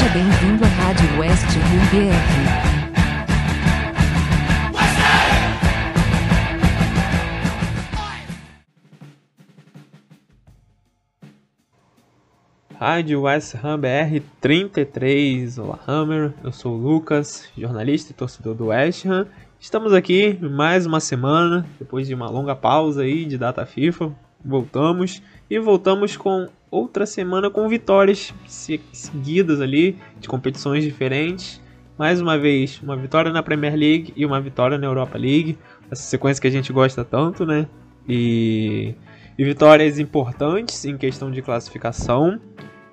Seja bem-vindo à Rádio West Rio BR. Rádio West Ham BR 33, olá Hammer, eu sou o Lucas, jornalista e torcedor do West Ham. Estamos aqui mais uma semana, depois de uma longa pausa aí de data FIFA, voltamos e voltamos com outra semana com vitórias seguidas ali, de competições diferentes. Mais uma vez, uma vitória na Premier League e uma vitória na Europa League, essa sequência que a gente gosta tanto, né? E, e vitórias importantes em questão de classificação.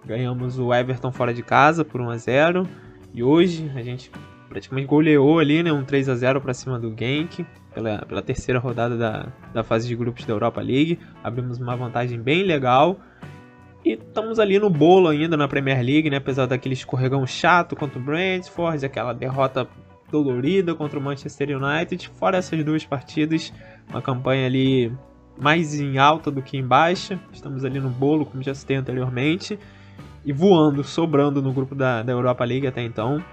Ganhamos o Everton fora de casa por 1 a 0 e hoje a gente praticamente goleou ali, né, um 3 a 0 para cima do Genk pela, pela terceira rodada da, da fase de grupos da Europa League. Abrimos uma vantagem bem legal. E estamos ali no bolo ainda na Premier League, né? Apesar daquele escorregão chato contra o Brentford, aquela derrota dolorida contra o Manchester United. Fora essas duas partidas, uma campanha ali mais em alta do que em baixa. Estamos ali no bolo, como já citei anteriormente e voando, sobrando no grupo da, da Europa League até então.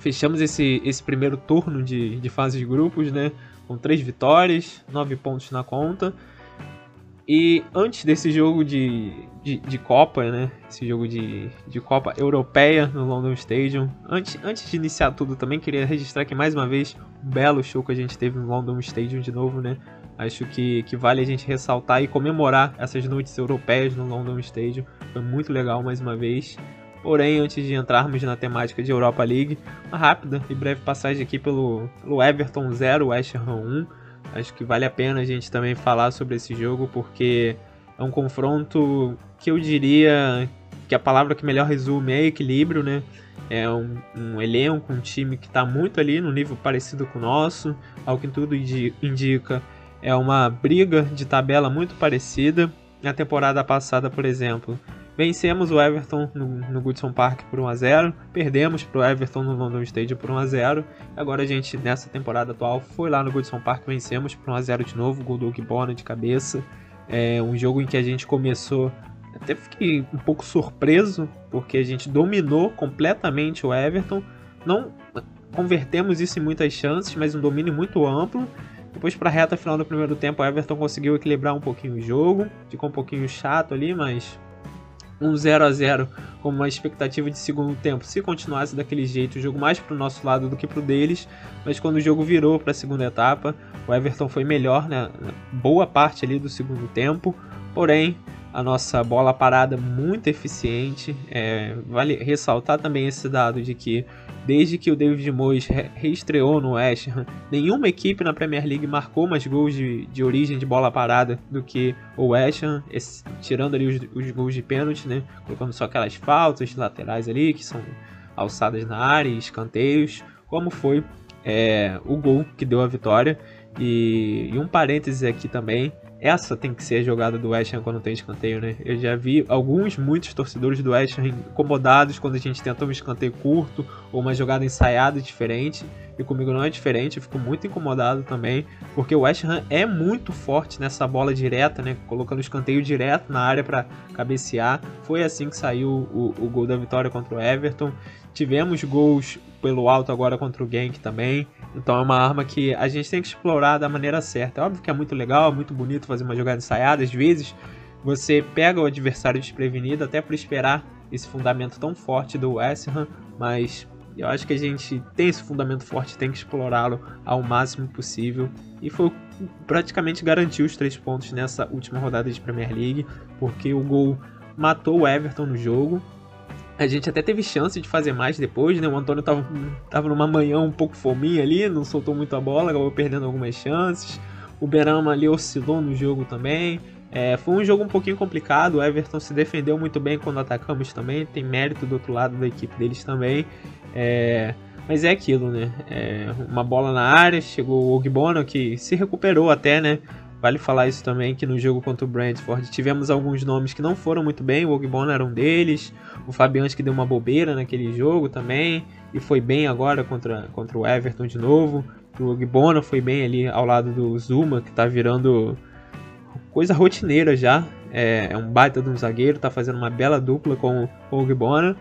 Fechamos esse, esse primeiro turno de, de de grupos, né? Com três vitórias, nove pontos na conta. E antes desse jogo de, de, de, Copa, né? Esse jogo de, de Copa Europeia no London Stadium. Antes, antes de iniciar tudo, também queria registrar aqui mais uma vez um belo show que a gente teve no London Stadium de novo, né? Acho que, que vale a gente ressaltar e comemorar essas noites europeias no London Stadium. Foi muito legal mais uma vez. Porém, antes de entrarmos na temática de Europa League, uma rápida e breve passagem aqui pelo, pelo Everton 0, West Ham 1. Acho que vale a pena a gente também falar sobre esse jogo, porque é um confronto que eu diria que a palavra que melhor resume é equilíbrio, né? É um, um elenco, um time que está muito ali no nível parecido com o nosso, ao que tudo indica é uma briga de tabela muito parecida. Na temporada passada, por exemplo, vencemos o Everton no, no Goodson Park por 1 a 0, perdemos para o Everton no London Stadium por 1 a 0. Agora a gente nessa temporada atual foi lá no Goodson Park, vencemos por 1 a 0 de novo, gol do Bona de cabeça. É um jogo em que a gente começou até fiquei um pouco surpreso porque a gente dominou completamente o Everton. Não convertemos isso em muitas chances, mas um domínio muito amplo depois para a reta final do primeiro tempo, o Everton conseguiu equilibrar um pouquinho o jogo. Ficou um pouquinho chato ali, mas um 0 a 0 como uma expectativa de segundo tempo. Se continuasse daquele jeito, o jogo mais para o nosso lado do que para o deles. Mas quando o jogo virou para a segunda etapa, o Everton foi melhor né, boa parte ali do segundo tempo. Porém, a nossa bola parada muito eficiente. É, vale ressaltar também esse dado de que desde que o David Moyes reestreou no West Ham, nenhuma equipe na Premier League marcou mais gols de, de origem de bola parada do que o West Ham, esse, tirando ali os, os gols de pênalti, né? Colocando só aquelas faltas laterais ali que são alçadas na área e escanteios, como foi é, o gol que deu a vitória. E, e um parêntese aqui também, essa tem que ser a jogada do West Ham quando tem escanteio, né? Eu já vi alguns, muitos torcedores do West Ham incomodados quando a gente tenta um escanteio curto ou uma jogada ensaiada diferente. E comigo não é diferente, eu fico muito incomodado também, porque o West Ham é muito forte nessa bola direta, né? Colocando escanteio direto na área para cabecear. Foi assim que saiu o, o gol da vitória contra o Everton. Tivemos gols pelo alto agora contra o Genk também. Então é uma arma que a gente tem que explorar da maneira certa. É óbvio que é muito legal, muito bonito fazer uma jogada ensaiada. Às vezes você pega o adversário desprevenido até por esperar esse fundamento tão forte do West Ham, mas eu acho que a gente tem esse fundamento forte, tem que explorá-lo ao máximo possível. E foi praticamente garantiu os três pontos nessa última rodada de Premier League, porque o gol matou o Everton no jogo a gente até teve chance de fazer mais depois, né? O Antônio tava, tava numa manhã um pouco fominha ali, não soltou muito a bola, acabou perdendo algumas chances. O Berama ali oscilou no jogo também. É, foi um jogo um pouquinho complicado, o Everton se defendeu muito bem quando atacamos também, tem mérito do outro lado da equipe deles também. É, mas é aquilo, né? É, uma bola na área, chegou o Ogbono que se recuperou até, né? Vale falar isso também que no jogo contra o Brentford tivemos alguns nomes que não foram muito bem, o Ogbonna era um deles, o Fabianski que deu uma bobeira naquele jogo também, e foi bem agora contra, contra o Everton de novo. O Ogbonna foi bem ali ao lado do Zuma, que tá virando coisa rotineira já. É, é um baita de um zagueiro, tá fazendo uma bela dupla com o Ogbonna.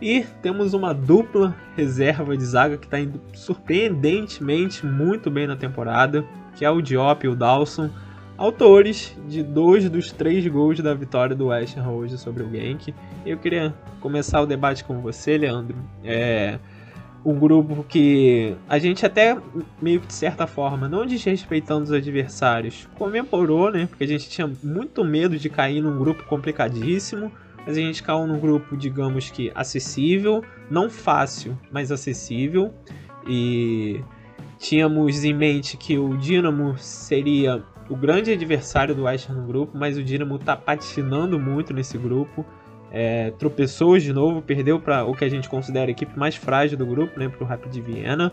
E temos uma dupla reserva de zaga que está indo surpreendentemente muito bem na temporada, que é o Diop e o Dawson, autores de dois dos três gols da vitória do West Ham hoje sobre o Genk. Eu queria começar o debate com você, Leandro. É, um grupo que a gente até meio que de certa forma, não desrespeitando os adversários, comemorou, né? Porque a gente tinha muito medo de cair num grupo complicadíssimo, mas a gente caiu num grupo, digamos que acessível, não fácil, mas acessível. E tínhamos em mente que o Dinamo seria o grande adversário do Ham no grupo, mas o Dinamo tá patinando muito nesse grupo é, tropeçou de novo, perdeu para o que a gente considera a equipe mais frágil do grupo, né, para o Rapid Viena,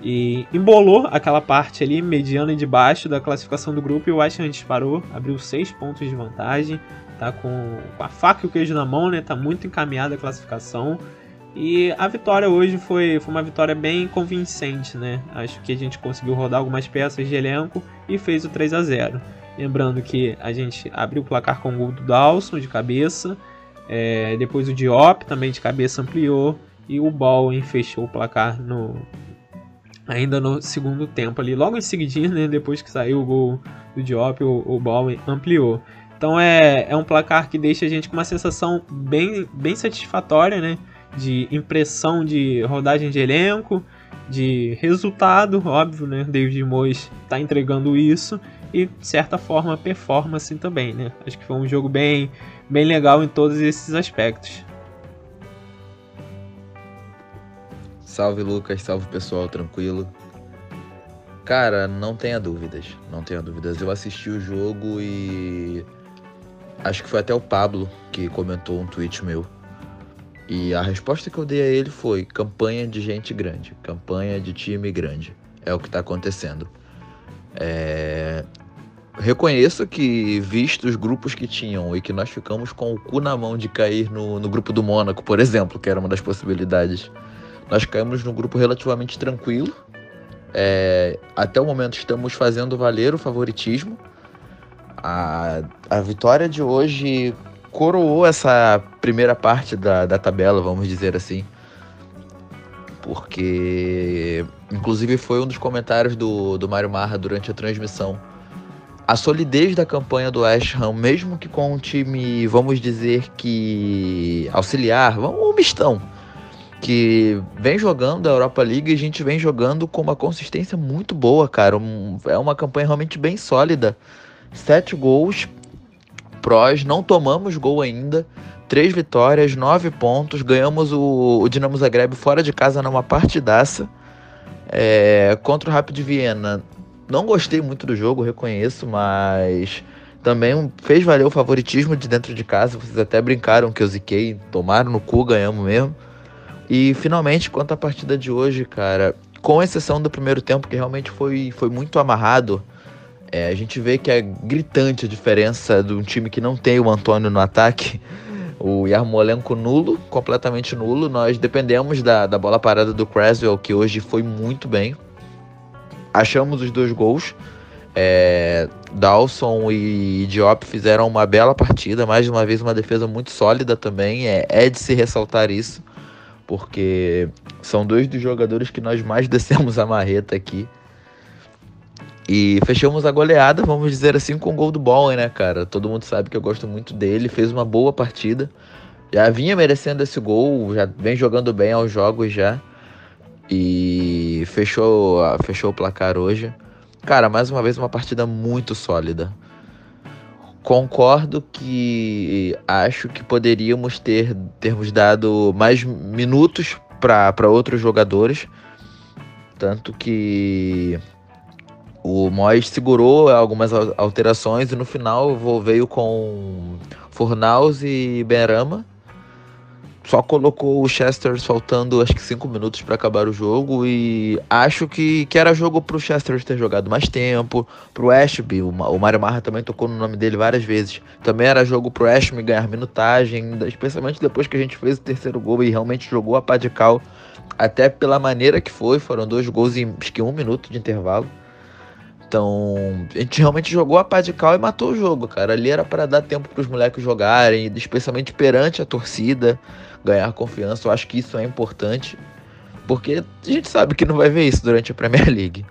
e embolou aquela parte ali mediana e de baixo da classificação do grupo e o Ham disparou, abriu 6 pontos de vantagem, tá com, com, a faca e o queijo na mão, né, tá muito encaminhada a classificação. E a vitória hoje foi, foi uma vitória bem convincente, né? Acho que a gente conseguiu rodar algumas peças de elenco e fez o 3 a 0. Lembrando que a gente abriu o placar com o gol do Dawson de cabeça, é, depois o Diop também de cabeça ampliou. E o Bowen fechou o placar no ainda no segundo tempo ali. Logo em seguida, né, depois que saiu o gol do Diop, o, o Bowen ampliou. Então é, é um placar que deixa a gente com uma sensação bem, bem satisfatória, né? De impressão de rodagem de elenco, de resultado, óbvio, né? David Moyes está entregando isso e de certa forma performance também, né? Acho que foi um jogo bem bem legal em todos esses aspectos. Salve Lucas, salve pessoal, tranquilo. Cara, não tenha dúvidas, não tenha dúvidas. Eu assisti o jogo e acho que foi até o Pablo que comentou um tweet meu. E a resposta que eu dei a ele foi: campanha de gente grande, campanha de time grande. É o que está acontecendo. É reconheço que, visto os grupos que tinham e que nós ficamos com o cu na mão de cair no, no grupo do Mônaco, por exemplo, que era uma das possibilidades, nós caímos num grupo relativamente tranquilo. É, até o momento estamos fazendo valer o favoritismo. A, a vitória de hoje coroou essa primeira parte da, da tabela, vamos dizer assim. Porque, inclusive, foi um dos comentários do, do Mário Marra durante a transmissão a solidez da campanha do West Ham, mesmo que com um time, vamos dizer que auxiliar, um mistão, que vem jogando a Europa League e a gente vem jogando com uma consistência muito boa, cara. Um, é uma campanha realmente bem sólida. Sete gols prós, não tomamos gol ainda. Três vitórias, nove pontos. Ganhamos o, o Dinamo Zagreb fora de casa numa partidaça. É, contra o Rapid Viena, não gostei muito do jogo, reconheço, mas também fez valer o favoritismo de dentro de casa. Vocês até brincaram que eu ziquei, tomaram no cu, ganhamos mesmo. E finalmente, quanto à partida de hoje, cara, com exceção do primeiro tempo, que realmente foi, foi muito amarrado, é, a gente vê que é gritante a diferença de um time que não tem o Antônio no ataque. O Yarmolenko nulo, completamente nulo. Nós dependemos da, da bola parada do Creswell, que hoje foi muito bem achamos os dois gols. É, Dawson e Diop fizeram uma bela partida, mais uma vez uma defesa muito sólida também. É, é de se ressaltar isso, porque são dois dos jogadores que nós mais descemos a marreta aqui. E fechamos a goleada, vamos dizer assim, com o gol do Bowen, né, cara? Todo mundo sabe que eu gosto muito dele, fez uma boa partida. Já vinha merecendo esse gol, já vem jogando bem aos jogos já e fechou, fechou o placar hoje. Cara, mais uma vez uma partida muito sólida. Concordo que acho que poderíamos ter termos dado mais minutos para outros jogadores. Tanto que o Mois segurou algumas alterações e no final veio com Fornaus e Berama só colocou o Chester faltando acho que 5 minutos para acabar o jogo e acho que, que era jogo pro Chester ter jogado mais tempo, pro Ashby, o, o Mario Marra também tocou no nome dele várias vezes, também era jogo pro Ashby ganhar minutagem, especialmente depois que a gente fez o terceiro gol e realmente jogou a pá de cal, até pela maneira que foi, foram dois gols em acho que um minuto de intervalo. Então, a gente realmente jogou a pá de cal e matou o jogo, cara. Ali era para dar tempo para os moleques jogarem, especialmente perante a torcida ganhar confiança. Eu acho que isso é importante, porque a gente sabe que não vai ver isso durante a Premier League.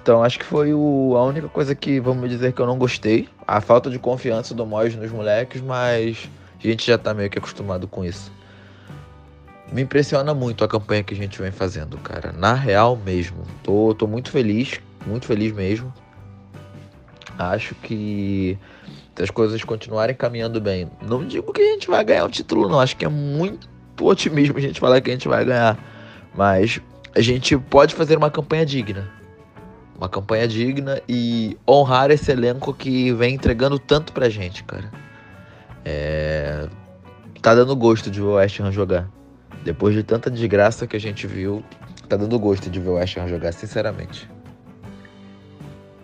Então acho que foi o, a única coisa que, vamos dizer, que eu não gostei. A falta de confiança do Moyes nos moleques, mas a gente já tá meio que acostumado com isso. Me impressiona muito a campanha que a gente vem fazendo, cara. Na real mesmo. Tô, tô muito feliz, muito feliz mesmo. Acho que se as coisas continuarem caminhando bem, não digo que a gente vai ganhar o título, não. Acho que é muito otimismo a gente falar que a gente vai ganhar. Mas a gente pode fazer uma campanha digna uma campanha digna e honrar esse elenco que vem entregando tanto pra gente, cara. É... Tá dando gosto de ver o West Ham jogar. Depois de tanta desgraça que a gente viu, tá dando gosto de ver o West Ham jogar, sinceramente.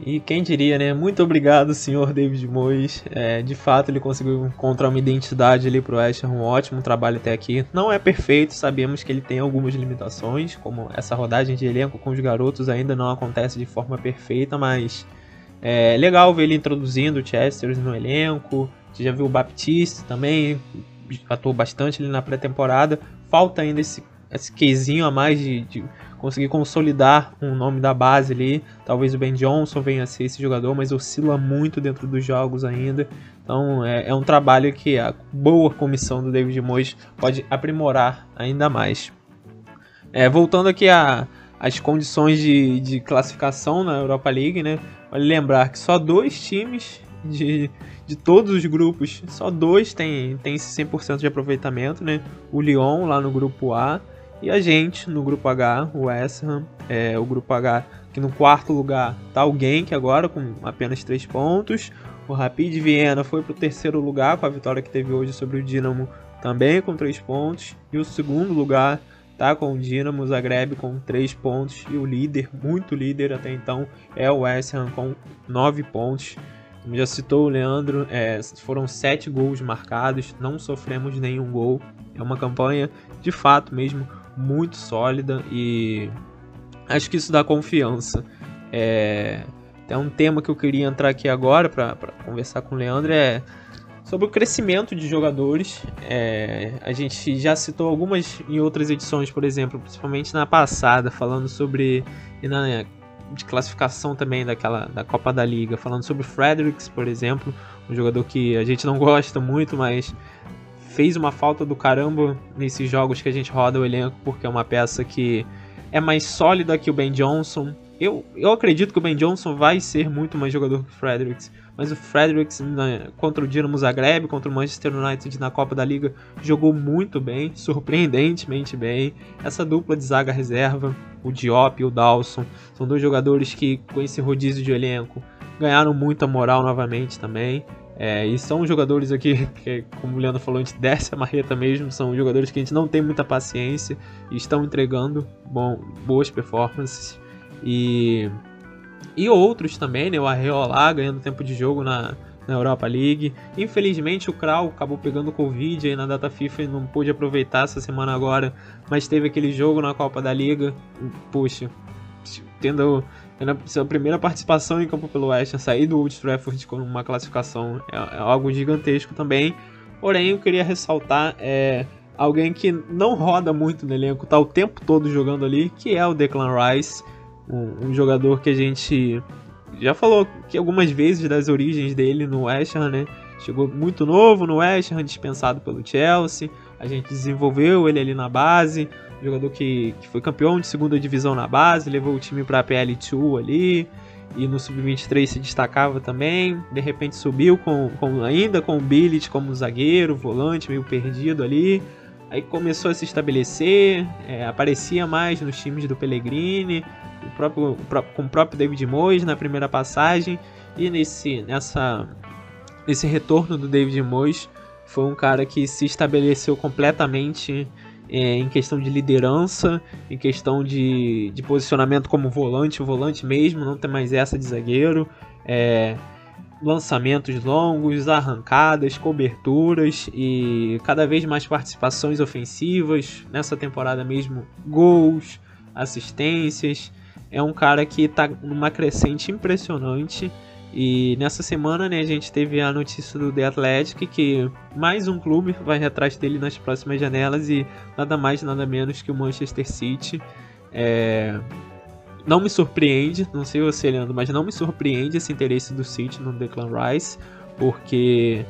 E quem diria, né? Muito obrigado, senhor David Moyes. É, de fato, ele conseguiu encontrar uma identidade ali pro West Ham. Um ótimo trabalho até aqui. Não é perfeito, sabemos que ele tem algumas limitações, como essa rodagem de elenco com os garotos ainda não acontece de forma perfeita, mas é legal ver ele introduzindo o Chester no elenco. Já viu o Baptiste também, atuou bastante ali na pré-temporada. Falta ainda esse, esse quesinho a mais de, de conseguir consolidar um nome da base ali. Talvez o Ben Johnson venha a ser esse jogador, mas oscila muito dentro dos jogos ainda. Então é, é um trabalho que a boa comissão do David Moyes pode aprimorar ainda mais. É, voltando aqui as condições de, de classificação na Europa League, né? Vale lembrar que só dois times de, de todos os grupos, só dois tem, tem esse 100% de aproveitamento, né? O Lyon lá no grupo A e a gente, no grupo H, o West Ham, é, o grupo H, que no quarto lugar tá o Genk agora, com apenas 3 pontos. O Rapid Viena foi para o terceiro lugar, com a vitória que teve hoje sobre o Dinamo, também com 3 pontos. E o segundo lugar tá com o Dinamo Zagreb com 3 pontos. E o líder, muito líder até então, é o West Ham com 9 pontos. Como já citou o Leandro, é, foram 7 gols marcados, não sofremos nenhum gol. É uma campanha de fato mesmo muito sólida e acho que isso dá confiança. É, tem um tema que eu queria entrar aqui agora para conversar com o Leandro é sobre o crescimento de jogadores. É, a gente já citou algumas em outras edições, por exemplo, principalmente na passada, falando sobre na, de classificação também daquela da Copa da Liga, falando sobre o Fredericks, por exemplo, um jogador que a gente não gosta muito, mas fez uma falta do caramba nesses jogos que a gente roda o elenco, porque é uma peça que é mais sólida que o Ben Johnson. Eu, eu acredito que o Ben Johnson vai ser muito mais jogador que o Fredericks, mas o Fredericks contra o Dinamo Zagreb, contra o Manchester United na Copa da Liga, jogou muito bem, surpreendentemente bem. Essa dupla de zaga reserva, o Diop e o Dawson, são dois jogadores que, com esse rodízio de elenco, ganharam muita moral novamente também. É, e são jogadores aqui que, como o Leandro falou, a gente desce a marreta mesmo. São jogadores que a gente não tem muita paciência e estão entregando bom, boas performances. E, e outros também, né? O Arreolá ganhando tempo de jogo na, na Europa League. Infelizmente o Krau acabou pegando Covid aí na data FIFA e não pôde aproveitar essa semana agora, mas teve aquele jogo na Copa da Liga. Puxa, tendo na sua primeira participação em campo pelo West sair do Old Trafford com uma classificação é, é, algo gigantesco também. Porém, eu queria ressaltar é, alguém que não roda muito no elenco, tá o tempo todo jogando ali, que é o Declan Rice, um, um jogador que a gente já falou que algumas vezes das origens dele no West Ham, né? Chegou muito novo no West Ham, dispensado pelo Chelsea. A gente desenvolveu ele ali na base, jogador que, que foi campeão de segunda divisão na base, levou o time para a PL2 ali, e no sub-23 se destacava também. De repente subiu com, com ainda com o Billit como zagueiro, volante, meio perdido ali. Aí começou a se estabelecer, é, aparecia mais nos times do Pellegrini, o próprio, com o próprio David Moyes na primeira passagem. E nesse, nessa, nesse retorno do David Moyes, foi um cara que se estabeleceu completamente é, em questão de liderança, em questão de, de posicionamento como volante, volante mesmo, não tem mais essa de zagueiro. É, lançamentos longos, arrancadas, coberturas e cada vez mais participações ofensivas. Nessa temporada mesmo, gols, assistências. É um cara que está numa crescente impressionante E nessa semana, né, a gente teve a notícia do The Athletic que mais um clube vai atrás dele nas próximas janelas e nada mais nada menos que o Manchester City. É... Não me surpreende, não sei você, Leandro, mas não me surpreende esse interesse do City no Declan Rice, porque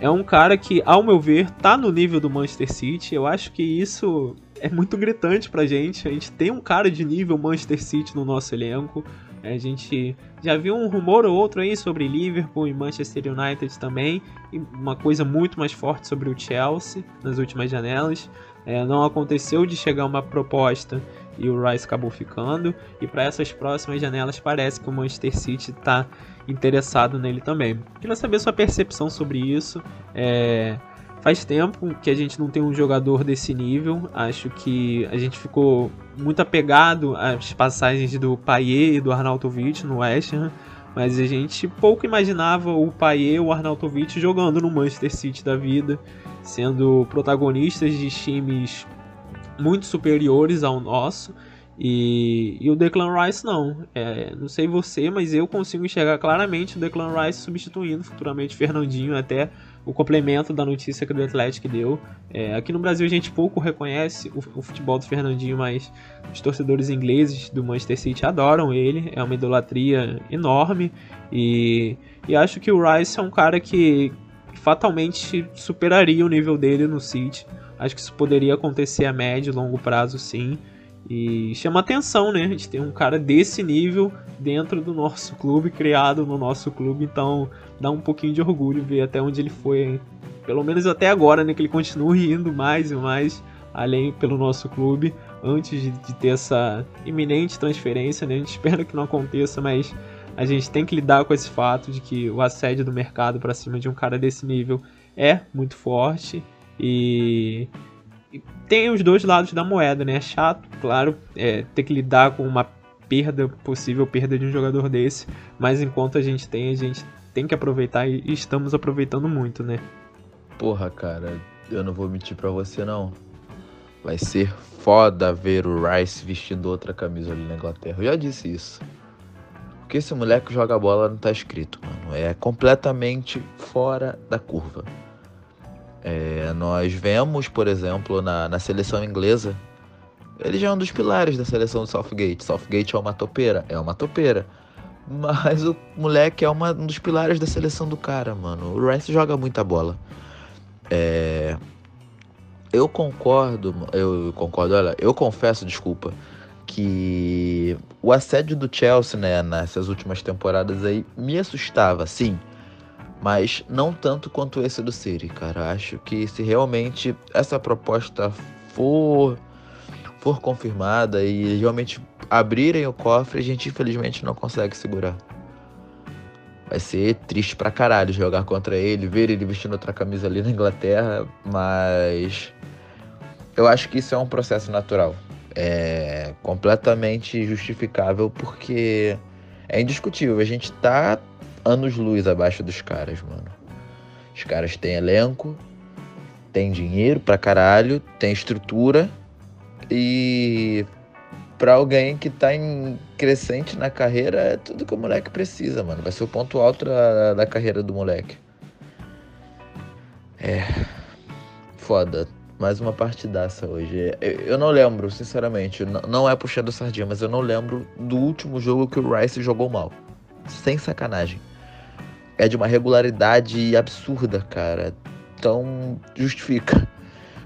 é um cara que, ao meu ver, tá no nível do Manchester City. Eu acho que isso é muito gritante pra gente. A gente tem um cara de nível Manchester City no nosso elenco. A gente já viu um rumor ou outro aí sobre Liverpool e Manchester United também, e uma coisa muito mais forte sobre o Chelsea nas últimas janelas. É, não aconteceu de chegar uma proposta e o Rice acabou ficando, e para essas próximas janelas parece que o Manchester City está interessado nele também. Queria saber sua percepção sobre isso. É, Faz tempo que a gente não tem um jogador desse nível. Acho que a gente ficou muito apegado às passagens do Payet e do Arnautovic no West Ham, mas a gente pouco imaginava o Payet e o Arnautovic jogando no Manchester City da vida, sendo protagonistas de times muito superiores ao nosso. E, e o Declan Rice não. É, não sei você, mas eu consigo enxergar claramente o Declan Rice substituindo futuramente Fernandinho até o complemento da notícia que o Atlético deu. É, aqui no Brasil a gente pouco reconhece o, o, futebol do Fernandinho, mas os torcedores ingleses do Manchester City adoram ele, é uma idolatria enorme e, e acho que o Rice é um cara que fatalmente superaria o nível dele no City. Acho que isso poderia acontecer a médio e longo prazo sim. E chama atenção, né? A gente tem um cara desse nível dentro do nosso clube, criado no nosso clube, então dá um pouquinho de orgulho ver até onde ele foi, pelo menos até agora, né? Que ele continue indo mais e mais além pelo nosso clube, antes de, de ter essa iminente transferência, né? A gente espera que não aconteça, mas a gente tem que lidar com esse fato de que o assédio do mercado para cima de um cara desse nível é muito forte e tem os dois lados da moeda, né? É chato, claro, é, ter que lidar com uma perda, possível perda de um jogador desse, mas enquanto a gente tem, a gente tem que aproveitar e estamos aproveitando muito, né? Porra, cara, eu não vou mentir pra você não. Vai ser foda ver o Rice vestindo outra camisa ali na Inglaterra. Eu já disse isso. Porque esse moleque joga bola não tá escrito, mano. É completamente fora da curva. É, nós vemos, por exemplo, na, na seleção inglesa, ele já é um dos pilares da seleção do Southgate. Southgate é uma topeira, é uma topeira. Mas o moleque é uma, um dos pilares da seleção do cara, mano. O Rice joga muita bola. É... Eu concordo, eu concordo, olha, eu confesso, desculpa, que o assédio do Chelsea, né, nessas últimas temporadas aí, me assustava, sim mas não tanto quanto esse do City, cara. Acho que se realmente essa proposta for for confirmada e realmente abrirem o cofre, a gente infelizmente não consegue segurar. Vai ser triste pra caralho jogar contra ele, ver ele vestindo outra camisa ali na Inglaterra, mas eu acho que isso é um processo natural. É completamente justificável porque é indiscutível. A gente tá anos-luz abaixo dos caras, mano. Os caras têm elenco, têm dinheiro pra caralho, têm estrutura e para alguém que tá em crescente na carreira é tudo que o moleque precisa, mano. Vai ser o ponto alto da, da carreira do moleque. É. Foda. Mais uma partidaça hoje. Eu não lembro, sinceramente. Não é puxando sardinha, mas eu não lembro do último jogo que o Rice jogou mal. Sem sacanagem é de uma regularidade absurda, cara. Então, justifica.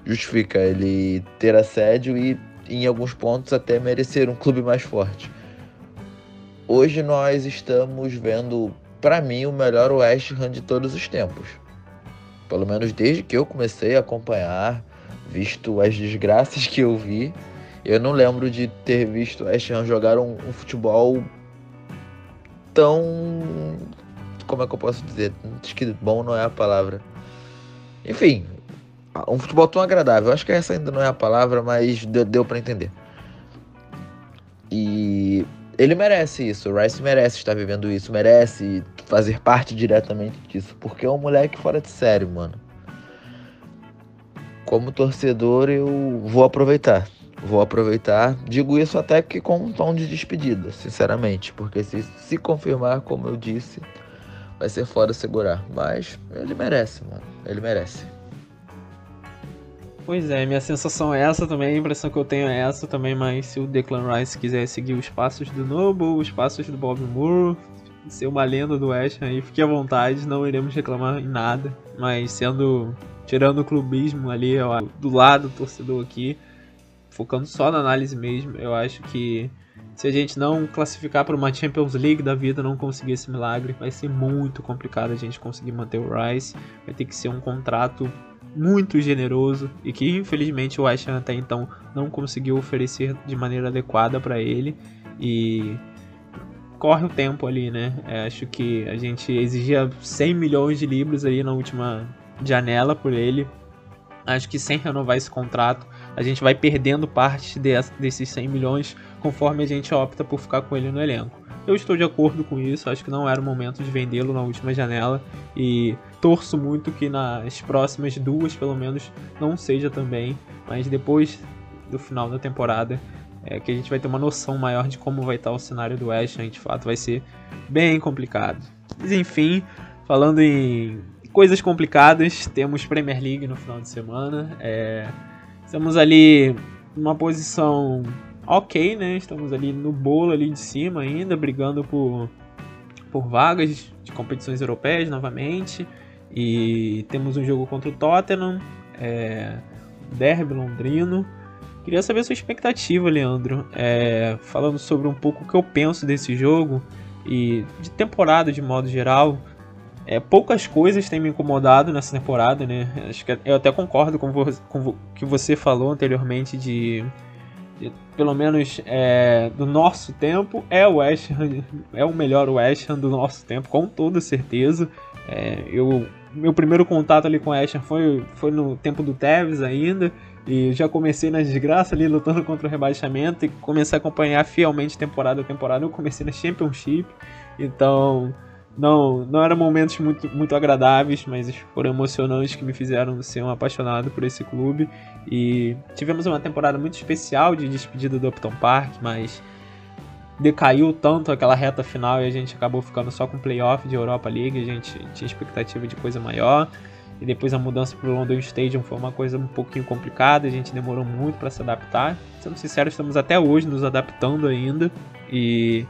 Justifica ele ter assédio e, em alguns pontos, até merecer um clube mais forte. Hoje nós estamos vendo, para mim, o melhor West Ham de todos os tempos. Pelo menos desde que eu comecei a acompanhar, visto as desgraças que eu vi, eu não lembro de ter visto o West Ham jogar um, um futebol tão como é que eu posso dizer? Acho que bom não é a palavra. Enfim, um futebol tão agradável. Acho que essa ainda não é a palavra, mas deu, deu para entender. E ele merece isso. O Rice merece estar vivendo isso, merece fazer parte diretamente disso, porque é um moleque fora de série, mano. Como torcedor, eu vou aproveitar. Vou aproveitar. Digo isso até que com um tom de despedida, sinceramente, porque se se confirmar, como eu disse, vai ser foda segurar. Mas ele merece, mano. Ele merece. Pois é, minha sensação é essa também, a impressão que eu tenho é essa também, mas se o Declan Rice quiser seguir os passos do Noble, os passos do Bob Moore, ser uma lenda do West aí, fique à vontade, não iremos reclamar em nada, mas sendo, tirando o clubismo ali ó, do lado do torcedor aqui, focando só na análise mesmo, eu acho que se a gente não classificar para uma Champions League da vida, não conseguir esse milagre, vai ser muito complicado a gente conseguir manter o Rice, vai ter que ser um contrato muito generoso e que infelizmente o West Ham até então não conseguiu oferecer de maneira adequada para ele e corre o tempo ali, né? É, acho que a gente exigia 100 milhões de libras ali na última janela por ele. Acho que sem renovar esse contrato, a gente vai perdendo parte desses 100 milhões conforme a gente opta por ficar com ele no elenco. Eu estou de acordo com isso, acho que não era o momento de vendê-lo na última janela e torço muito que nas próximas duas, pelo menos, não seja também, mas depois do final da temporada é que a gente vai ter uma noção maior de como vai estar o cenário do West Ham, de fato vai ser bem complicado. Mas enfim, falando em coisas complicadas, temos Premier League no final de semana, é... estamos ali numa posição ok, né? Estamos ali no bolo ali de cima ainda, brigando por, por vagas de competições europeias novamente. E temos um jogo contra o Tottenham, é, derby londrino. Queria saber a sua expectativa, Leandro, é, falando sobre um pouco o que eu penso desse jogo e de temporada de modo geral. É, poucas coisas têm me incomodado nessa temporada, né? Acho que eu até concordo com, o que você falou anteriormente de pelo menos é, do nosso tempo, é o West Ham, é o melhor West Ham do nosso tempo, com toda certeza. É, eu, meu primeiro contato ali com o West Ham foi, foi no tempo do Tevez ainda, e já comecei na desgraça ali lutando contra o rebaixamento e comecei a acompanhar fielmente temporada a temporada. Eu comecei na Championship, então não, não eram momentos muito, muito agradáveis, mas foram emocionantes que me fizeram ser um apaixonado por esse clube. E tivemos uma temporada muito especial de despedida do Upton Park, mas decaiu tanto aquela reta final e a gente acabou ficando só com playoff de Europa League. A gente tinha expectativa de coisa maior. E depois a mudança para o London Stadium foi uma coisa um pouquinho complicada, a gente demorou muito para se adaptar. Sendo sincero, estamos até hoje nos adaptando ainda. E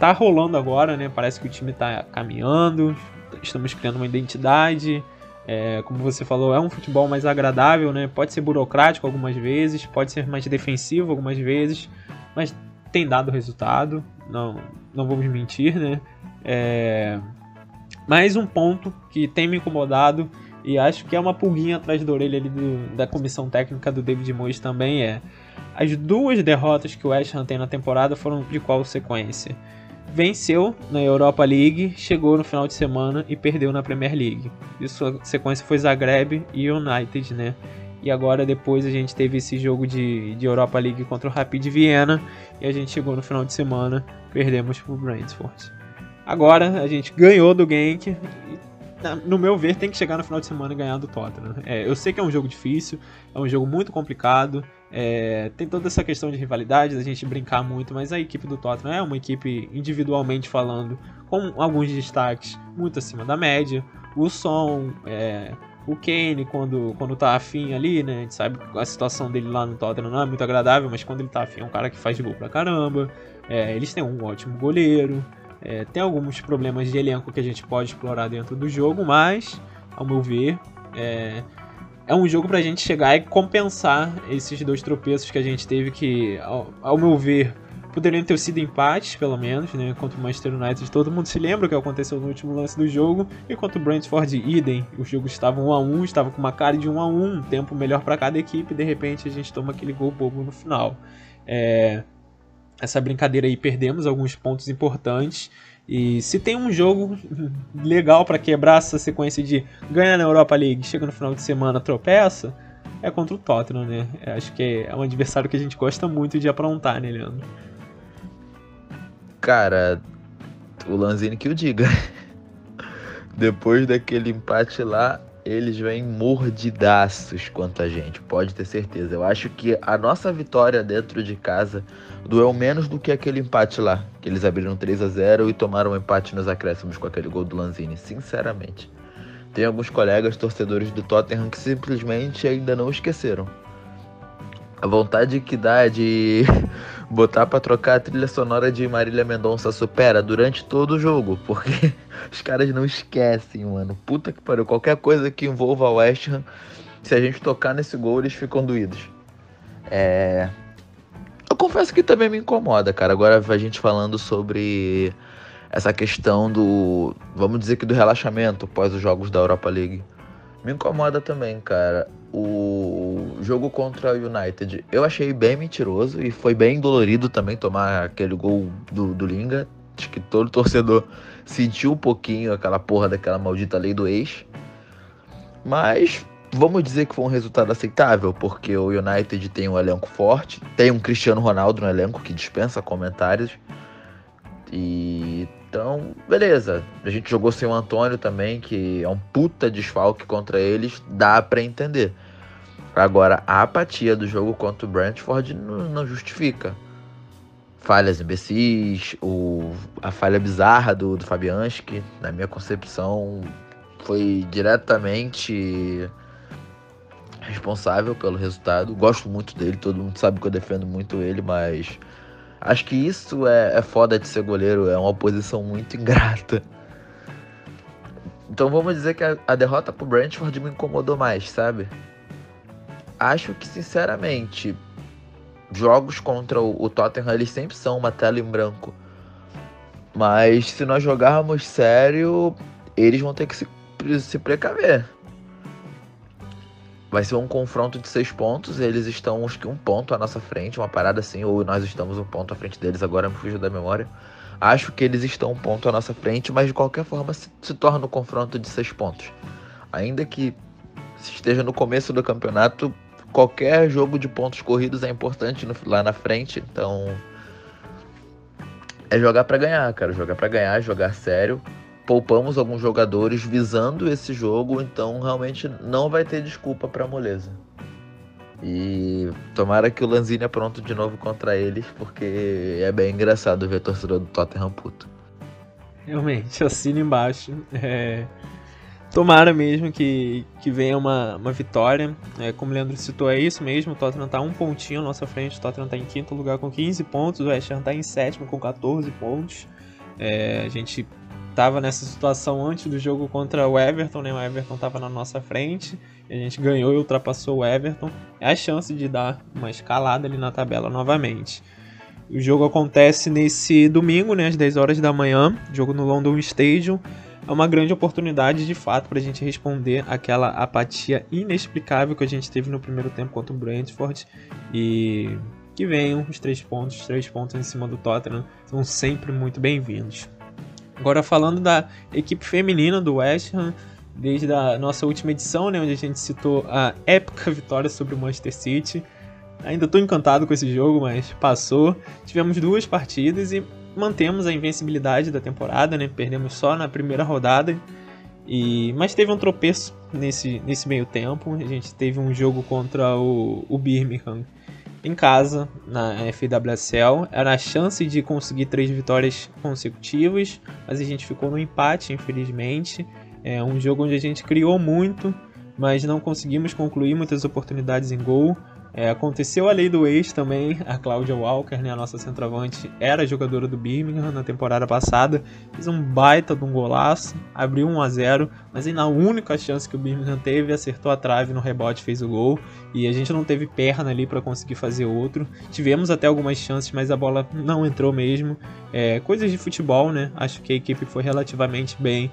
tá rolando agora, né? Parece que o time tá caminhando, estamos criando uma identidade. É, como você falou, é um futebol mais agradável, né? Pode ser burocrático algumas vezes, pode ser mais defensivo algumas vezes, mas tem dado resultado, não, não vamos mentir, né? É... Mais um ponto que tem me incomodado e acho que é uma pulguinha atrás da orelha ali do, da comissão técnica do David Moyes também é as duas derrotas que o West Ham tem na temporada foram de qual sequência? Venceu na Europa League, chegou no final de semana e perdeu na Premier League. E sua sequência foi Zagreb e United, né? E agora depois a gente teve esse jogo de, de Europa League contra o Rapid Viena e a gente chegou no final de semana, perdemos pro Brentford. Agora a gente ganhou do Genk no meu ver, tem que chegar no final de semana e ganhar do Tottenham. É, eu sei que é um jogo difícil, é um jogo muito complicado, é, tem toda essa questão de rivalidade, da gente brincar muito, mas a equipe do Tottenham é uma equipe, individualmente falando, com alguns destaques muito acima da média. O Son, é, o Kane, quando, quando tá afim ali, né? A gente sabe que a situação dele lá no Tottenham não é muito agradável, mas quando ele tá afim é um cara que faz gol pra caramba. É, eles têm um ótimo goleiro. É, tem alguns problemas de elenco que a gente pode explorar dentro do jogo, mas, ao meu ver, é, é um jogo pra gente chegar e compensar esses dois tropeços que a gente teve que, ao, ao meu ver, poderiam ter sido empates, pelo menos, né? Contra o Manchester United. Todo mundo se lembra o que aconteceu no último lance do jogo. E contra o Brentford idem. Os jogos estavam 1 a 1 estava com uma cara de 1 a 1 um tempo melhor para cada equipe. E de repente a gente toma aquele gol bobo no final. É... Essa brincadeira aí perdemos alguns pontos importantes. E se tem um jogo legal para quebrar essa sequência de ganha na Europa League, chega no final de semana, tropeça, é contra o Tottenham, né? Eu acho que é um adversário que a gente gosta muito de aprontar, né, Leandro? Cara, o Lanzini que o diga. Depois daquele empate lá, eles vêm mordidaços quanto a gente, pode ter certeza. Eu acho que a nossa vitória dentro de casa doeu menos do que aquele empate lá, que eles abriram 3 a 0 e tomaram um empate nos acréscimos com aquele gol do Lanzini, sinceramente. Tem alguns colegas torcedores do Tottenham que simplesmente ainda não esqueceram. A vontade que dá de botar para trocar a trilha sonora de Marília Mendonça supera durante todo o jogo, porque os caras não esquecem, mano. Puta que pariu, qualquer coisa que envolva o West Ham, se a gente tocar nesse gol, eles ficam doídos. É. Eu confesso que também me incomoda, cara. Agora a gente falando sobre essa questão do, vamos dizer que do relaxamento pós os jogos da Europa League. Me incomoda também, cara o jogo contra o United eu achei bem mentiroso e foi bem dolorido também tomar aquele gol do, do Linga. Acho que todo torcedor sentiu um pouquinho aquela porra daquela maldita lei do ex. Mas vamos dizer que foi um resultado aceitável, porque o United tem um elenco forte, tem um Cristiano Ronaldo no elenco que dispensa comentários. E então, beleza. A gente jogou sem o Antônio também, que é um puta desfalque contra eles, dá para entender. Agora, a apatia do jogo contra o Brentford não, não justifica. Falhas imbecis, o, a falha bizarra do, do Fabianski, na minha concepção, foi diretamente responsável pelo resultado. Gosto muito dele, todo mundo sabe que eu defendo muito ele, mas Acho que isso é, é foda de ser goleiro, é uma posição muito ingrata. Então vamos dizer que a, a derrota pro Brentford me incomodou mais, sabe? Acho que, sinceramente, jogos contra o, o Tottenham, eles sempre são uma tela em branco. Mas se nós jogarmos sério, eles vão ter que se, se precaver. Vai ser um confronto de seis pontos. Eles estão, acho que, um ponto à nossa frente, uma parada assim, ou nós estamos um ponto à frente deles, agora me fugiu da memória. Acho que eles estão um ponto à nossa frente, mas de qualquer forma se, se torna um confronto de seis pontos. Ainda que esteja no começo do campeonato, qualquer jogo de pontos corridos é importante no, lá na frente, então. É jogar para ganhar, cara. Jogar para ganhar, jogar sério poupamos alguns jogadores visando esse jogo, então realmente não vai ter desculpa para moleza. E tomara que o Lanzini é pronto de novo contra eles, porque é bem engraçado ver torcedor do Tottenham puto. Realmente, assina embaixo. É... Tomara mesmo que, que venha uma, uma vitória. É, como o Leandro citou, é isso mesmo. O Tottenham está um pontinho à nossa frente. O Tottenham está em quinto lugar com 15 pontos. O West Ham está em sétimo com 14 pontos. É, a gente estava nessa situação antes do jogo contra o Everton, né? O Everton estava na nossa frente, a gente ganhou e ultrapassou o Everton. É a chance de dar uma escalada ali na tabela novamente. O jogo acontece nesse domingo, né, às 10 horas da manhã, jogo no London Stadium. É uma grande oportunidade, de fato, para a gente responder aquela apatia inexplicável que a gente teve no primeiro tempo contra o Brentford. E que venham os três pontos, os três pontos em cima do Tottenham, são sempre muito bem-vindos. Agora falando da equipe feminina do West Ham, desde a nossa última edição, né, onde a gente citou a épica vitória sobre o Manchester City. Ainda estou encantado com esse jogo, mas passou. Tivemos duas partidas e mantemos a invencibilidade da temporada, né? Perdemos só na primeira rodada. E mas teve um tropeço nesse, nesse meio tempo. A gente teve um jogo contra o, o Birmingham em casa, na FWSL. Era a chance de conseguir três vitórias consecutivas, mas a gente ficou no empate, infelizmente. É um jogo onde a gente criou muito, mas não conseguimos concluir muitas oportunidades em gol. É, aconteceu a lei do ex também, a Cláudia Walker, né, a nossa centroavante, era jogadora do Birmingham na temporada passada, fez um baita de um golaço, abriu 1 a 0 mas aí na única chance que o Birmingham teve, acertou a trave no rebote, fez o gol, e a gente não teve perna ali para conseguir fazer outro. Tivemos até algumas chances, mas a bola não entrou mesmo. É, coisas de futebol, né? Acho que a equipe foi relativamente bem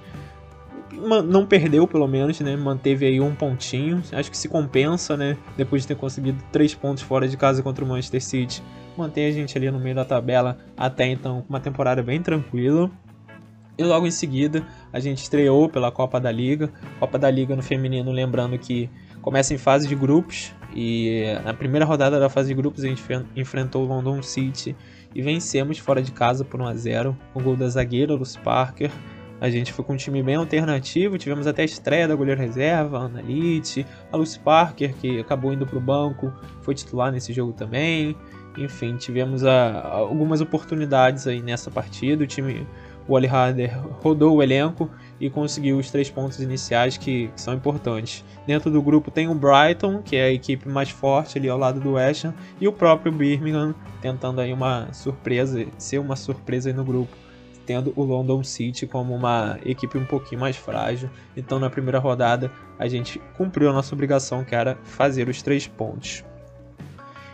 não perdeu pelo menos, né? Manteve aí um pontinho. Acho que se compensa, né? Depois de ter conseguido três pontos fora de casa contra o Manchester City, mantém a gente ali no meio da tabela até então uma temporada bem tranquila. E logo em seguida a gente estreou pela Copa da Liga. Copa da Liga no feminino, lembrando que começa em fase de grupos. E na primeira rodada da fase de grupos a gente enfrentou o London City e vencemos fora de casa por 1 a 0 com o gol da zagueira Lucy Parker A gente foi com um time bem alternativo, tivemos até a estreia da goleira reserva, a Ana a Lucy Parker, que acabou indo para o banco, foi titular nesse jogo também. Enfim, tivemos a, algumas oportunidades aí nessa partida. O time, o Ali Harder rodou o elenco e conseguiu os três pontos iniciais que, que, são importantes. Dentro do grupo tem o Brighton, que é a equipe mais forte ali ao lado do West Ham, e o próprio Birmingham tentando aí uma surpresa, ser uma surpresa no grupo tendo o London City como uma equipe um pouquinho mais frágil. Então, na primeira rodada, a gente cumpriu a nossa obrigação, que era fazer os três pontos.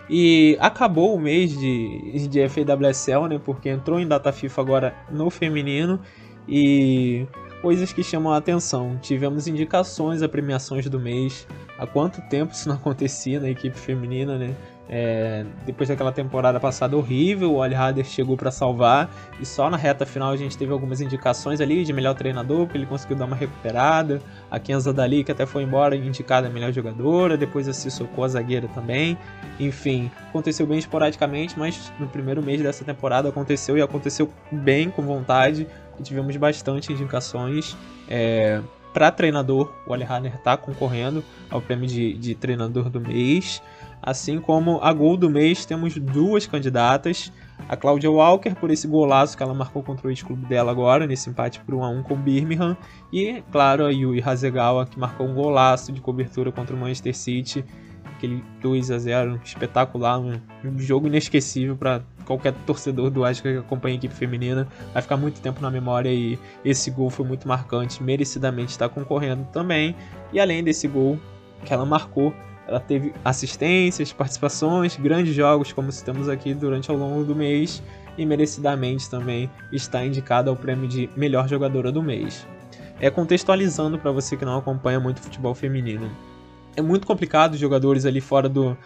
E acabou o mês de, de FAWSL, né? Porque entrou em data FIFA agora no feminino e coisas que chamam a atenção. Tivemos indicações a premiações do mês. Há quanto tempo isso não acontecia na equipe feminina, né? É, depois daquela temporada passada horrível, o Ali Hader chegou para salvar e só na reta final a gente teve algumas indicações ali de melhor treinador, que ele conseguiu dar uma recuperada. A Kenza Dali, que até foi embora, indicada melhor jogadora. Depois a Sissoko, a zagueira também. Enfim, aconteceu bem esporadicamente, mas no primeiro mês dessa temporada aconteceu e aconteceu bem, com vontade. Tivemos bastante indicações. É, para treinador, o Ali Hader está concorrendo ao prêmio de, de treinador do mês. Assim como a gol do mês, temos duas candidatas. A Claudia Walker, por esse golaço que ela marcou contra o ex-clube dela agora, nesse empate por 1x1 com o Birmingham. E, claro, a Yui Hasegawa, que marcou um golaço de cobertura contra o Manchester City. Aquele 2x0 espetacular, um jogo inesquecível para qualquer torcedor do Asca que acompanha a equipe feminina. Vai ficar muito tempo na memória e esse gol foi muito marcante, merecidamente está concorrendo também. E além desse gol que ela marcou, ela teve assistências, participações, grandes jogos, como citamos aqui durante ao longo do mês, e merecidamente também está indicada ao prêmio de melhor jogadora do mês. É contextualizando para você que não acompanha muito futebol feminino. É muito complicado os jogadores ali fora do,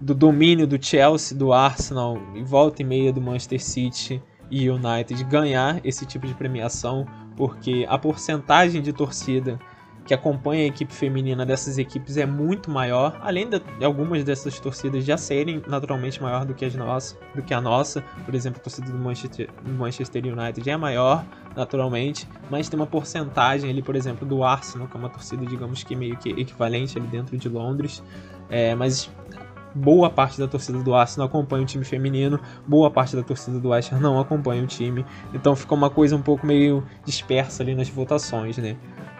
do domínio do Chelsea, do Arsenal, e volta e meia do Manchester City e United ganhar esse tipo de premiação, porque a porcentagem de torcida que acompanha a equipe feminina dessas equipes é muito maior, além de algumas dessas torcidas já serem naturalmente maior do que, as nossas, do que a nossa. Por exemplo, a torcida do Manchester, Manchester United é maior, naturalmente, mas tem uma porcentagem ali, por exemplo, do Arsenal, que é uma torcida, digamos que meio que equivalente ali dentro de Londres. É, mas boa parte da torcida do Arsenal acompanha o time feminino, boa parte da torcida do Ham não acompanha o time, então fica uma coisa um pouco meio dispersa ali nas votações, né?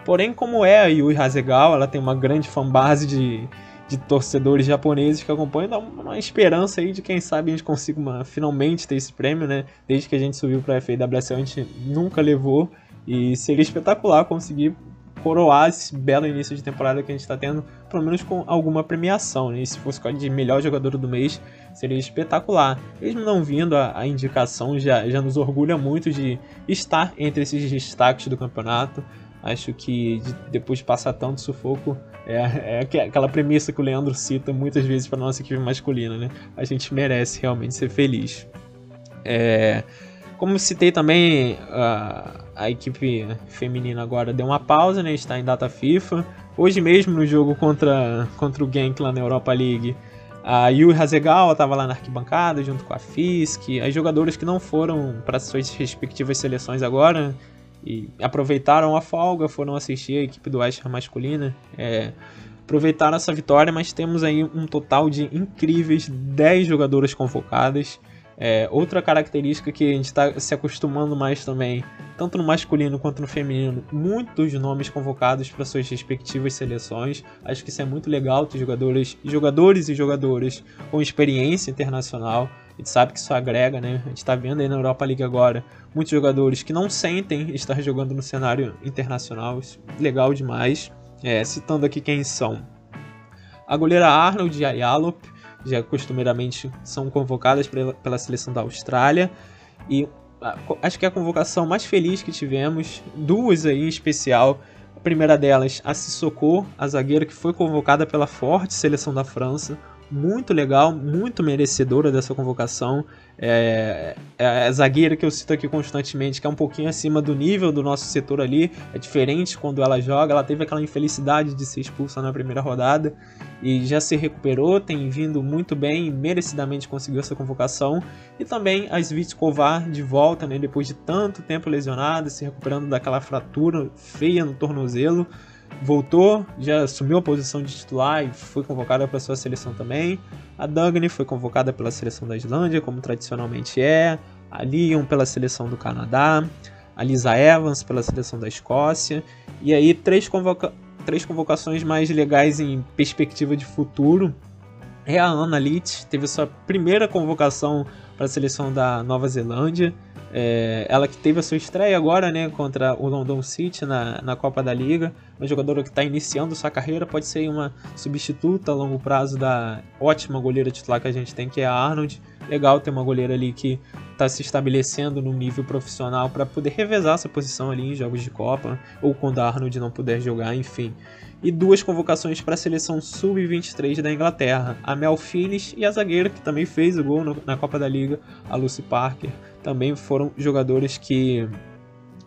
Porém, como é a Yui Hasegawa, ela tem uma grande fanbase de, de torcedores japoneses que acompanham, dá uma esperança aí de quem sabe a gente consiga uma, finalmente ter esse prêmio, né? Desde que a gente subiu para a FAWSL, a gente nunca levou e seria espetacular conseguir coroar esse belo início de temporada que a gente está tendo, pelo menos com alguma premiação, né? E se fosse de melhor jogador do mês, seria espetacular. Mesmo não vindo a, a indicação, já, já nos orgulha muito de estar entre esses destaques do campeonato. Acho que de, depois de passar tanto sufoco, é, é aquela premissa que o Leandro cita muitas vezes para nossa equipe masculina, né? A gente merece realmente ser feliz. É, como citei também, a, a equipe feminina agora deu uma pausa, né? Está em data FIFA. Hoje mesmo no jogo contra, contra o Genk lá na Europa League, a Yui Hasegawa estava lá na arquibancada junto com a Fisk. As jogadoras que não foram para suas respectivas seleções agora e aproveitaram a folga, foram assistir a equipe do West Ham masculina. É, aproveitaram essa vitória, mas temos aí um total de incríveis 10 jogadoras convocadas. É, outra característica que a gente está se acostumando mais também, tanto no masculino quanto no feminino, muitos nomes convocados para suas respectivas seleções. Acho que isso é muito legal ter jogadores, jogadores e jogadoras com experiência internacional. Gente sabe que isso agrega, né? A gente está vendo aí na Europa League agora muitos jogadores que não sentem estar jogando no cenário internacional. Isso é legal demais. É, citando aqui quem são. A goleira Arnold e a Yalop, já costumeiramente são convocadas pela, seleção da Austrália. E a, acho que é a convocação mais feliz que tivemos, duas aí em especial. A primeira delas, a Sissoko, a zagueira que foi convocada pela forte seleção da França. Muito legal, muito merecedora dessa convocação. É, é a zagueira que eu cito aqui constantemente, que é um pouquinho acima do nível do nosso setor ali, é diferente quando ela joga. Ela teve aquela infelicidade de ser expulsa na primeira rodada e já se recuperou, tem vindo muito bem, merecidamente conseguiu essa convocação. E também a Svit Kovar de volta, né, depois de tanto tempo lesionada, se recuperando daquela fratura feia no tornozelo voltou, já assumiu a posição de titular e foi convocada para sua seleção também. A Dagny foi convocada pela seleção da Islândia, como tradicionalmente é. A Lyon pela seleção do Canadá. A Lisa Evans pela seleção da Escócia. E aí três, convoca três convocações mais legais em perspectiva de futuro. É a Anna Leeds, teve sua primeira convocação para a seleção da Nova Zelândia. É, ela que teve a sua estreia agora, né, contra o London City na, na Copa da Liga, uma jogadora que está iniciando sua carreira, pode ser uma substituta a longo prazo da ótima goleira titular que a gente tem, que é a Arnold. Legal ter uma goleira ali que está se estabelecendo no nível profissional para poder revezar essa posição ali em jogos de Copa, ou quando a Arnold não puder jogar, enfim. E duas convocações para a seleção sub-23 da Inglaterra, a Mel Finis e a zagueira que também fez o gol na Copa da Liga, a Lucy Parker também foram jogadores que,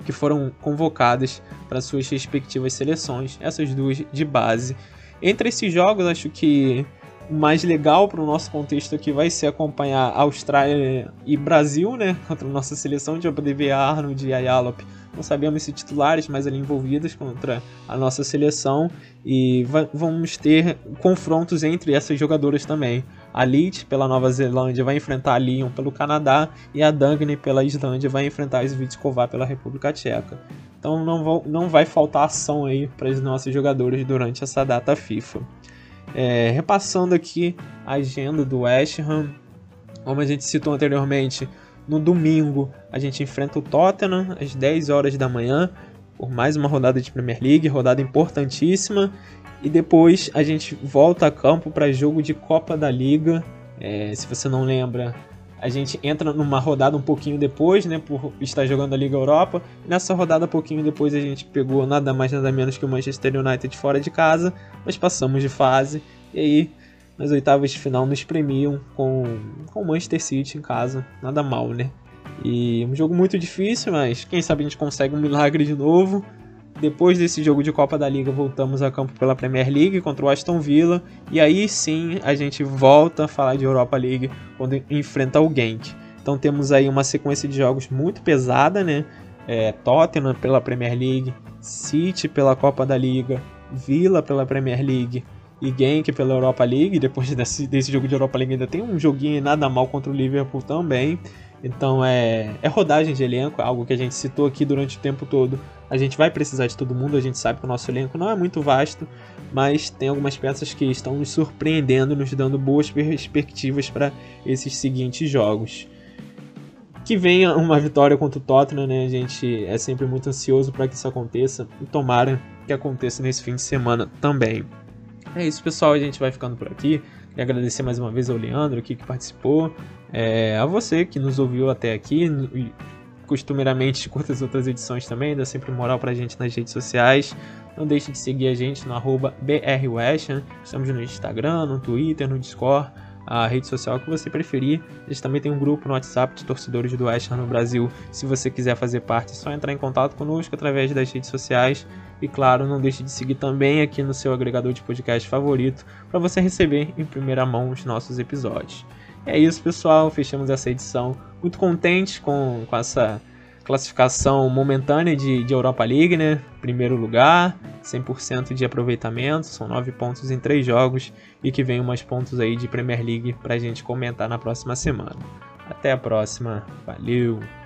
que foram convocados para suas respectivas seleções, essas duas de base. Entre esses jogos, acho que o mais legal para o nosso contexto aqui vai ser acompanhar Austrália e Brasil, né? Contra a nossa seleção, de poder ver a Arnold e a não sabemos se titulares, mas ali envolvidos contra a nossa seleção e vamos ter confrontos entre essas jogadoras também. A Leeds pela Nova Zelândia vai enfrentar a Lyon pelo Canadá e a Dagny pela Islândia vai enfrentar a Svitskova pela República Tcheca. Então não, vou, não vai faltar ação aí para os nossos jogadores durante essa data FIFA. É, repassando aqui a agenda do West Ham, como a gente citou anteriormente, no domingo, a gente enfrenta o Tottenham às 10 horas da manhã, por mais uma rodada de Premier League, rodada importantíssima. E depois a gente volta a campo para jogo de Copa da Liga. É, se você não lembra, a gente entra numa rodada um pouquinho depois, né, por estar jogando a Liga Europa. Nessa rodada, pouquinho depois, a gente pegou nada mais nada menos que o Manchester United fora de casa, mas passamos de fase. E aí nas oitavas de final nos premiam com, com o Manchester City em casa. Nada mal, né? E um jogo muito difícil, mas quem sabe a gente consegue um milagre de novo. Depois desse jogo de Copa da Liga, voltamos a campo pela Premier League contra o Aston Villa. E aí sim a gente volta a falar de Europa League quando enfrenta o Genk. Então temos aí uma sequência de jogos muito pesada, né? É, Tottenham pela Premier League, City pela Copa da Liga, Villa pela Premier League, e Genk pela Europa League. Depois desse, desse jogo de Europa League ainda tem um joguinho nada mal contra o Liverpool também. Então é, é rodagem de elenco, é algo que a gente citou aqui durante o tempo todo. A gente vai precisar de todo mundo, a gente sabe que o nosso elenco não é muito vasto, mas tem algumas peças que estão nos surpreendendo, nos dando boas perspectivas para esses seguintes jogos. Que venha uma vitória contra o Tottenham, né? A gente é sempre muito ansioso para que isso aconteça e tomara que aconteça nesse fim de semana também. É isso, pessoal. A gente vai ficando por aqui. Queria agradecer mais uma vez ao Leandro aqui que participou. É, a você que nos ouviu até aqui. E costumeiramente curta as outras edições também. Dá sempre moral pra gente nas redes sociais. Não deixe de seguir a gente no BRWest. Estamos no Instagram, no Twitter, no Discord a rede social que você preferir. A gente também tem um grupo no WhatsApp de torcedores do West no Brasil. Se você quiser fazer parte, é só entrar em contato conosco através das redes sociais. E claro, não deixe de seguir também aqui no seu agregador de podcast favorito para você receber em primeira mão os nossos episódios. É isso, pessoal. Fechamos essa edição. Muito contente com, com essa classificação momentânea de, de Europa League, né? Primeiro lugar, 100% de aproveitamento, são 9 pontos em 3 jogos e que vem mais pontos aí de Premier League para a gente comentar na próxima semana. Até a próxima, valeu!